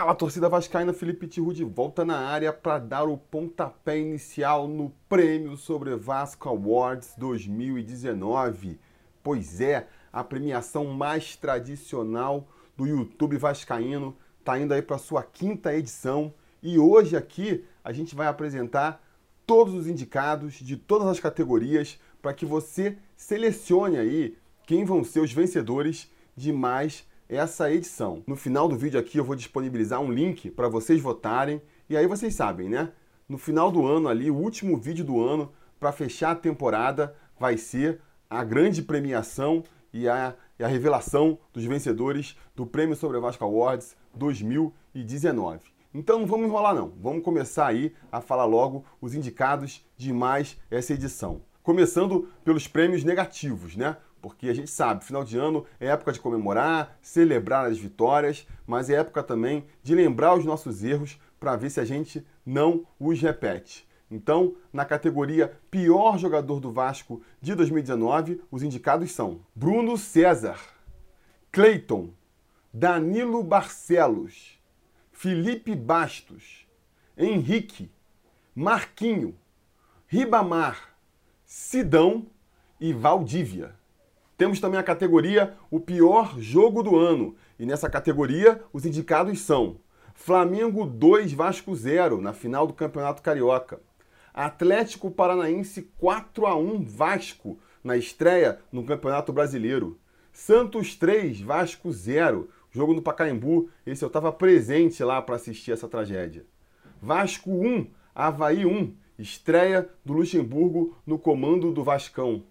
Fala, torcida vascaína, Felipe Tiru de volta na área para dar o pontapé inicial no Prêmio Sobre Vasco Awards 2019. Pois é, a premiação mais tradicional do YouTube vascaíno está indo aí para sua quinta edição e hoje aqui a gente vai apresentar todos os indicados de todas as categorias para que você selecione aí quem vão ser os vencedores de mais essa edição. No final do vídeo aqui eu vou disponibilizar um link para vocês votarem e aí vocês sabem, né? No final do ano ali, o último vídeo do ano para fechar a temporada vai ser a grande premiação e a, e a revelação dos vencedores do Prêmio Sobre Vasco Awards 2019. Então não vamos enrolar não, vamos começar aí a falar logo os indicados de mais essa edição. Começando pelos prêmios negativos, né? Porque a gente sabe, final de ano é época de comemorar, celebrar as vitórias, mas é época também de lembrar os nossos erros para ver se a gente não os repete. Então, na categoria pior jogador do Vasco de 2019, os indicados são Bruno César, Cleiton, Danilo Barcelos, Felipe Bastos, Henrique, Marquinho, Ribamar, Sidão e Valdívia. Temos também a categoria O Pior Jogo do Ano. E nessa categoria, os indicados são Flamengo 2, Vasco 0, na final do Campeonato Carioca. Atlético Paranaense 4 a 1 Vasco, na estreia no Campeonato Brasileiro. Santos 3, Vasco 0, jogo no Pacaembu. Esse eu estava presente lá para assistir essa tragédia. Vasco 1, Havaí 1, estreia do Luxemburgo no comando do Vascão.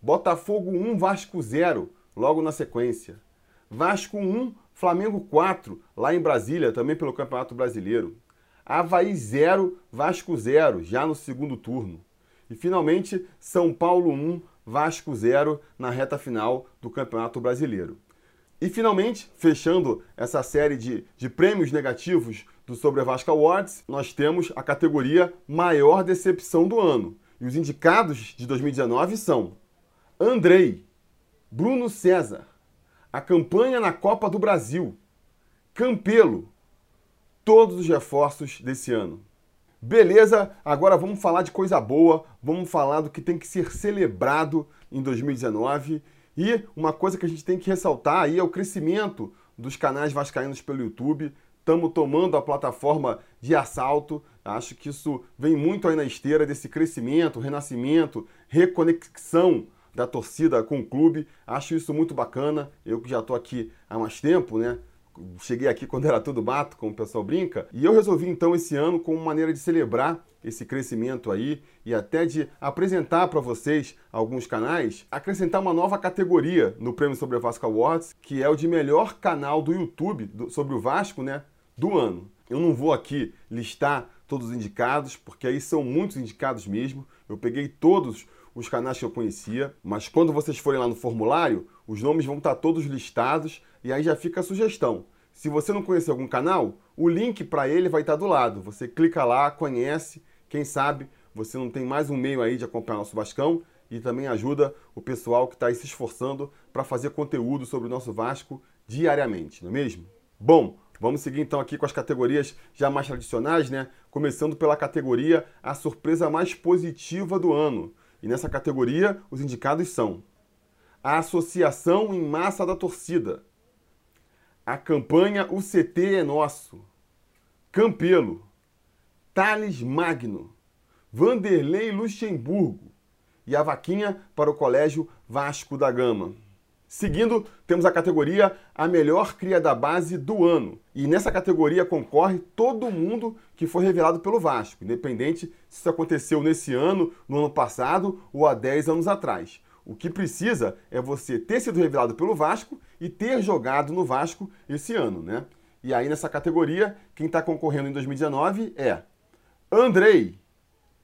Botafogo 1, Vasco 0, logo na sequência. Vasco 1, Flamengo 4, lá em Brasília, também pelo Campeonato Brasileiro. Havaí 0, Vasco 0, já no segundo turno. E finalmente, São Paulo 1, Vasco 0, na reta final do Campeonato Brasileiro. E finalmente, fechando essa série de, de prêmios negativos do Sobre Vasco Awards, nós temos a categoria Maior Decepção do Ano. E os indicados de 2019 são Andrei, Bruno César, a campanha na Copa do Brasil, Campelo, todos os reforços desse ano. Beleza, agora vamos falar de coisa boa, vamos falar do que tem que ser celebrado em 2019 e uma coisa que a gente tem que ressaltar aí é o crescimento dos canais vascaínos pelo YouTube. Estamos tomando a plataforma de assalto. Acho que isso vem muito aí na esteira desse crescimento, renascimento, reconexão da torcida com o clube. Acho isso muito bacana. Eu que já estou aqui há mais tempo, né? Cheguei aqui quando era tudo mato, como o pessoal brinca. E eu resolvi então esse ano, como maneira de celebrar esse crescimento aí e até de apresentar para vocês alguns canais, acrescentar uma nova categoria no Prêmio Sobre o Vasco Awards, que é o de melhor canal do YouTube sobre o Vasco, né, do ano. Eu não vou aqui listar todos os indicados, porque aí são muitos indicados mesmo. Eu peguei todos os canais que eu conhecia, mas quando vocês forem lá no formulário, os nomes vão estar todos listados e aí já fica a sugestão. Se você não conhecer algum canal, o link para ele vai estar do lado. Você clica lá, conhece, quem sabe você não tem mais um meio aí de acompanhar nosso Vascão e também ajuda o pessoal que está aí se esforçando para fazer conteúdo sobre o nosso Vasco diariamente, não é mesmo? Bom, vamos seguir então aqui com as categorias já mais tradicionais, né? Começando pela categoria A Surpresa Mais Positiva do Ano. E nessa categoria, os indicados são a Associação em Massa da Torcida, a campanha O CT é Nosso, Campelo, Thales Magno, Vanderlei Luxemburgo e a vaquinha para o Colégio Vasco da Gama. Seguindo, temos a categoria A Melhor Cria da Base do Ano. E nessa categoria concorre todo mundo que foi revelado pelo Vasco, independente se isso aconteceu nesse ano, no ano passado ou há 10 anos atrás. O que precisa é você ter sido revelado pelo Vasco e ter jogado no Vasco esse ano, né? E aí nessa categoria, quem está concorrendo em 2019 é Andrei,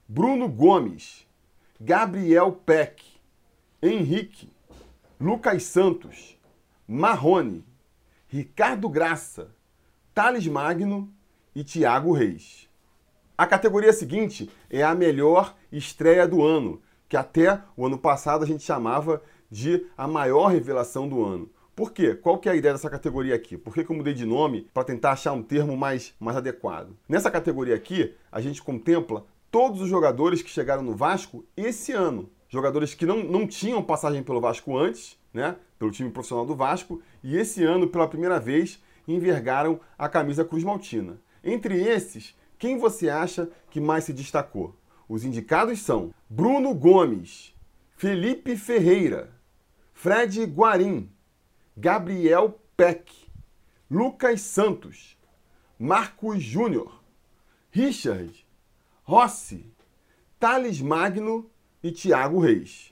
Bruno Gomes, Gabriel Peck, Henrique, Lucas Santos, Marrone, Ricardo Graça, Thales Magno e Thiago Reis. A categoria seguinte é a melhor estreia do ano, que até o ano passado a gente chamava de a maior revelação do ano. Por quê? Qual que é a ideia dessa categoria aqui? Por que, que eu mudei de nome para tentar achar um termo mais, mais adequado? Nessa categoria aqui, a gente contempla todos os jogadores que chegaram no Vasco esse ano. Jogadores que não, não tinham passagem pelo Vasco antes, né? Pelo time profissional do Vasco, e esse ano, pela primeira vez, envergaram a camisa Cruz Maltina. Entre esses, quem você acha que mais se destacou? Os indicados são Bruno Gomes, Felipe Ferreira, Fred Guarim, Gabriel Peck, Lucas Santos, Marcos Júnior, Richard, Rossi, Thales Magno e Thiago Reis.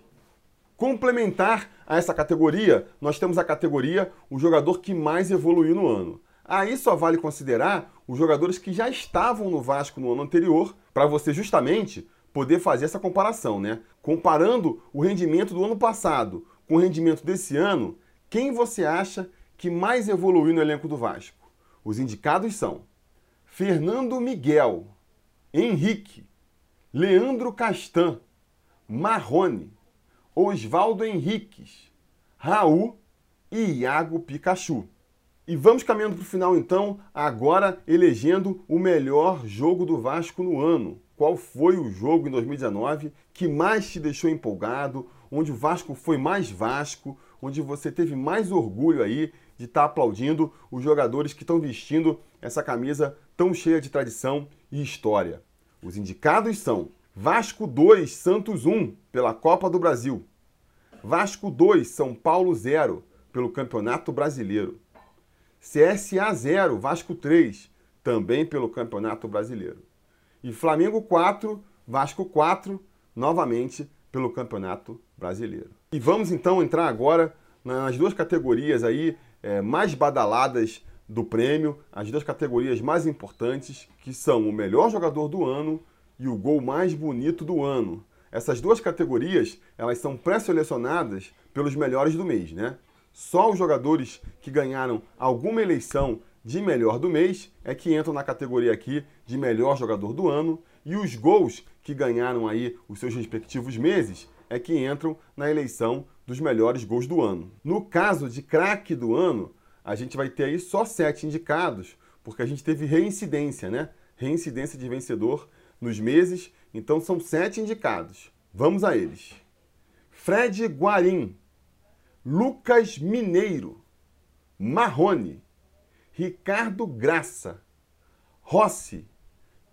Complementar a essa categoria, nós temos a categoria o jogador que mais evoluiu no ano. Aí só vale considerar os jogadores que já estavam no Vasco no ano anterior, para você justamente poder fazer essa comparação, né? Comparando o rendimento do ano passado com o rendimento desse ano, quem você acha que mais evoluiu no elenco do Vasco? Os indicados são Fernando Miguel, Henrique, Leandro Castan, Marrone, Oswaldo Henriques, Raul e Iago Pikachu. E vamos caminhando para o final então, agora elegendo o melhor jogo do Vasco no ano. Qual foi o jogo em 2019 que mais te deixou empolgado, onde o Vasco foi mais Vasco, onde você teve mais orgulho aí de estar tá aplaudindo os jogadores que estão vestindo essa camisa tão cheia de tradição e história. Os indicados são Vasco 2, Santos 1, pela Copa do Brasil. Vasco 2, São Paulo 0, pelo Campeonato Brasileiro. CSA 0, Vasco 3, também pelo Campeonato Brasileiro. E Flamengo 4, Vasco 4, novamente pelo Campeonato Brasileiro. E vamos então entrar agora nas duas categorias aí é, mais badaladas do prêmio, as duas categorias mais importantes, que são o melhor jogador do ano e o gol mais bonito do ano. Essas duas categorias, elas são pré-selecionadas pelos melhores do mês, né? Só os jogadores que ganharam alguma eleição de melhor do mês é que entram na categoria aqui de melhor jogador do ano e os gols que ganharam aí os seus respectivos meses é que entram na eleição dos melhores gols do ano. No caso de craque do ano, a gente vai ter aí só sete indicados, porque a gente teve reincidência, né? Reincidência de vencedor nos meses, então são sete indicados. Vamos a eles. Fred Guarim, Lucas Mineiro, Marrone, Ricardo Graça, Rossi,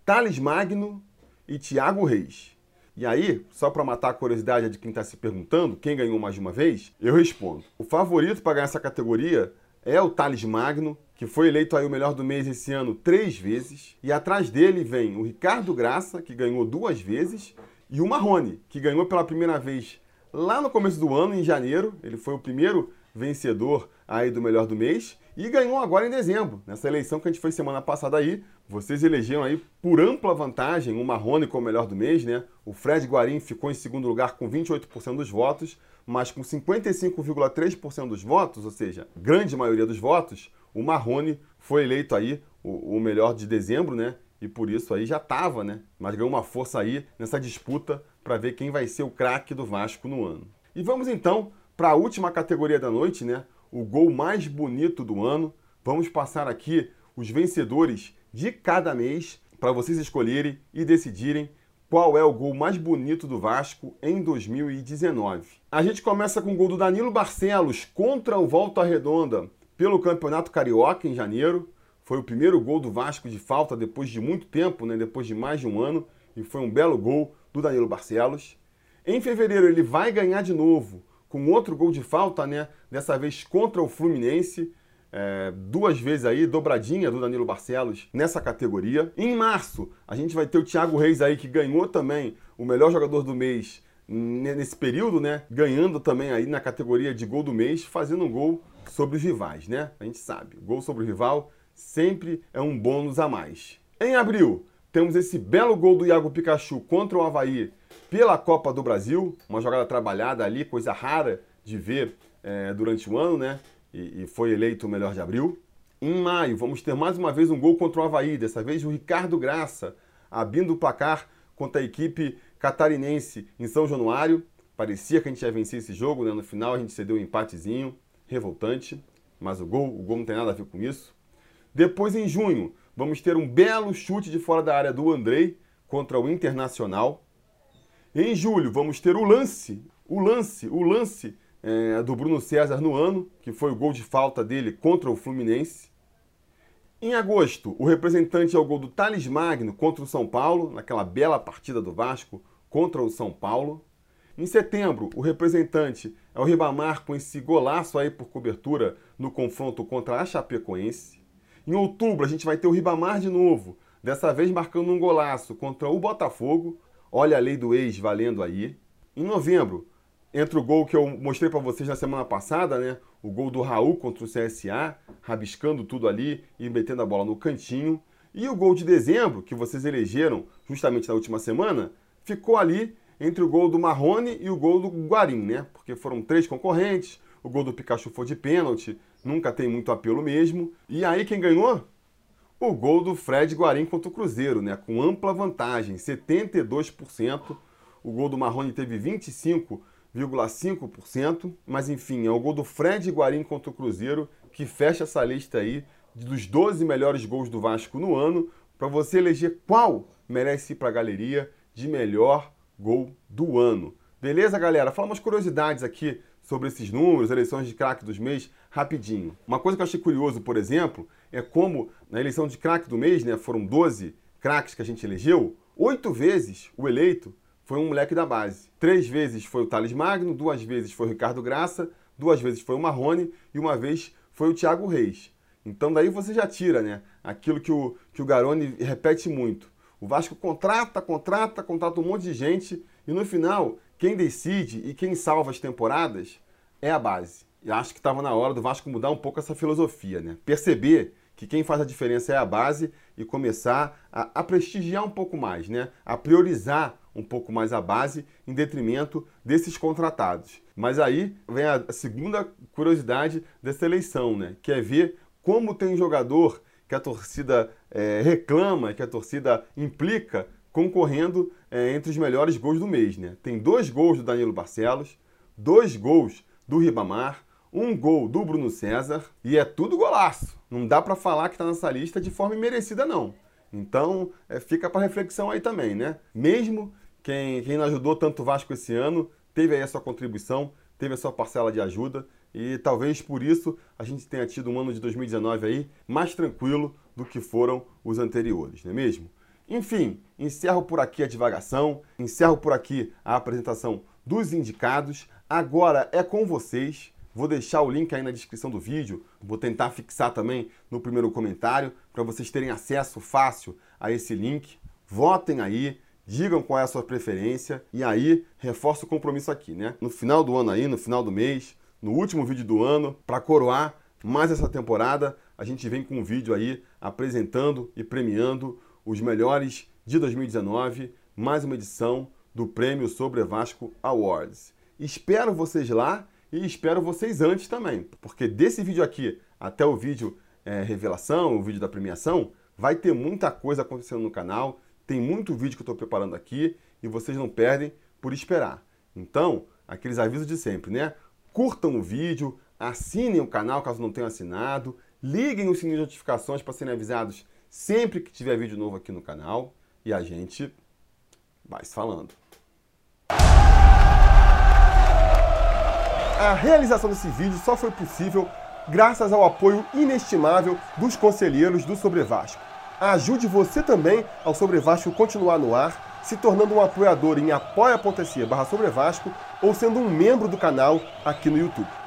Thales Magno e Thiago Reis. E aí, só para matar a curiosidade de quem está se perguntando quem ganhou mais de uma vez, eu respondo. O favorito para ganhar essa categoria é o Thales Magno, que foi eleito aí o melhor do mês esse ano três vezes. E atrás dele vem o Ricardo Graça, que ganhou duas vezes, e o Marrone, que ganhou pela primeira vez lá no começo do ano, em janeiro. Ele foi o primeiro vencedor aí do melhor do mês e ganhou agora em dezembro. Nessa eleição que a gente foi semana passada aí, vocês elegeram aí por ampla vantagem o Marrone como melhor do mês, né? O Fred Guarim ficou em segundo lugar com 28% dos votos, mas com 55,3% dos votos, ou seja, grande maioria dos votos, o Marrone foi eleito aí o, o melhor de dezembro, né? E por isso aí já estava, né? Mas ganhou uma força aí nessa disputa para ver quem vai ser o craque do Vasco no ano. E vamos então para a última categoria da noite, né? O gol mais bonito do ano. Vamos passar aqui os vencedores de cada mês para vocês escolherem e decidirem qual é o gol mais bonito do Vasco em 2019. A gente começa com o gol do Danilo Barcelos contra o Volta Redonda pelo Campeonato Carioca em janeiro. Foi o primeiro gol do Vasco de falta depois de muito tempo, né? depois de mais de um ano, e foi um belo gol do Danilo Barcelos. Em fevereiro ele vai ganhar de novo com outro gol de falta, né? Dessa vez contra o Fluminense. É, duas vezes aí, dobradinha do Danilo Barcelos nessa categoria. Em março, a gente vai ter o Thiago Reis aí, que ganhou também o melhor jogador do mês nesse período, né? Ganhando também aí na categoria de gol do mês, fazendo um gol sobre os rivais, né? A gente sabe, gol sobre o rival sempre é um bônus a mais. Em abril, temos esse belo gol do Iago Pikachu contra o Havaí pela Copa do Brasil, uma jogada trabalhada ali, coisa rara de ver é, durante o ano, né? E, e, foi eleito o melhor de abril. Em maio, vamos ter mais uma vez um gol contra o Havaí, dessa vez o Ricardo Graça, abrindo o placar contra a equipe catarinense em São Januário. Parecia que a gente ia vencer esse jogo, né? No final a gente cedeu um empatezinho. revoltante, mas o gol, o gol não tem nada a ver com isso. Depois, em junho, vamos ter um belo chute de fora da área do Andrei contra o Internacional. Em julho, vamos ter o lance, o lance, o lance é, do Bruno César no ano, que foi o gol de falta dele contra o Fluminense. Em agosto, o representante é o gol do Thales Magno contra o São Paulo, naquela bela partida do Vasco contra o São Paulo. Em setembro, o representante é o Ribamar com esse golaço aí por cobertura no confronto contra a Chapecoense. Em outubro, a gente vai ter o Ribamar de novo, dessa vez marcando um golaço contra o Botafogo. Olha a lei do ex valendo aí. Em novembro, entra o gol que eu mostrei para vocês na semana passada, né? O gol do Raul contra o CSA, rabiscando tudo ali e metendo a bola no cantinho. E o gol de dezembro, que vocês elegeram justamente na última semana, ficou ali entre o gol do Marrone e o gol do Guarim, né? Porque foram três concorrentes, o gol do Pikachu foi de pênalti, nunca tem muito apelo mesmo. E aí quem ganhou? O gol do Fred Guarim contra o Cruzeiro, né? Com ampla vantagem, 72%. O gol do Marrone teve 25,5%. Mas enfim, é o gol do Fred Guarim contra o Cruzeiro que fecha essa lista aí dos 12 melhores gols do Vasco no ano, para você eleger qual merece ir para a galeria de melhor gol do ano. Beleza, galera? Fala umas curiosidades aqui sobre esses números, eleições de craque dos mês, rapidinho. Uma coisa que eu achei curioso, por exemplo, é como na eleição de craque do mês, né, foram 12 craques que a gente elegeu, oito vezes o eleito foi um moleque da base. Três vezes foi o Thales Magno, duas vezes foi o Ricardo Graça, duas vezes foi o Marrone e uma vez foi o Thiago Reis. Então daí você já tira, né, aquilo que o, que o Garoni repete muito. O Vasco contrata, contrata, contrata um monte de gente e no final, quem decide e quem salva as temporadas é a base. E acho que estava na hora do Vasco mudar um pouco essa filosofia, né? Perceber que quem faz a diferença é a base e começar a, a, prestigiar um pouco mais, né? A priorizar um pouco mais a base em detrimento desses contratados. Mas aí vem a segunda curiosidade dessa eleição, né? Que é ver como tem jogador que a torcida é, reclama, que a torcida implica, concorrendo é, entre os melhores gols do mês. Né? Tem dois gols do Danilo Barcelos, dois gols do Ribamar, um gol do Bruno César e é tudo golaço. Não dá para falar que está nessa lista de forma imerecida, não. Então, é, fica para reflexão aí também, né? Mesmo quem, quem não ajudou tanto o Vasco esse ano, teve aí a sua contribuição, teve a sua parcela de ajuda e talvez por isso a gente tenha tido um ano de 2019 aí mais tranquilo do que foram os anteriores, não é mesmo? Enfim, encerro por aqui a divagação, encerro por aqui a apresentação dos indicados. Agora é com vocês. Vou deixar o link aí na descrição do vídeo, vou tentar fixar também no primeiro comentário para vocês terem acesso fácil a esse link. Votem aí, digam qual é a sua preferência e aí reforço o compromisso aqui, né? No final do ano aí, no final do mês, no último vídeo do ano, para coroar mais essa temporada, a gente vem com um vídeo aí apresentando e premiando os melhores de 2019, mais uma edição do Prêmio Sobre Vasco Awards. Espero vocês lá e espero vocês antes também, porque desse vídeo aqui até o vídeo é, revelação, o vídeo da premiação, vai ter muita coisa acontecendo no canal, tem muito vídeo que eu estou preparando aqui e vocês não perdem por esperar. Então, aqueles avisos de sempre, né? curtam o vídeo, assinem o canal caso não tenham assinado, liguem o sininho de notificações para serem avisados sempre que tiver vídeo novo aqui no canal e a gente vai se falando. A realização desse vídeo só foi possível graças ao apoio inestimável dos conselheiros do Sobre Vasco. Ajude você também ao Sobre Vasco continuar no ar se tornando um apoiador em apoia.se barra ou sendo um membro do canal aqui no YouTube.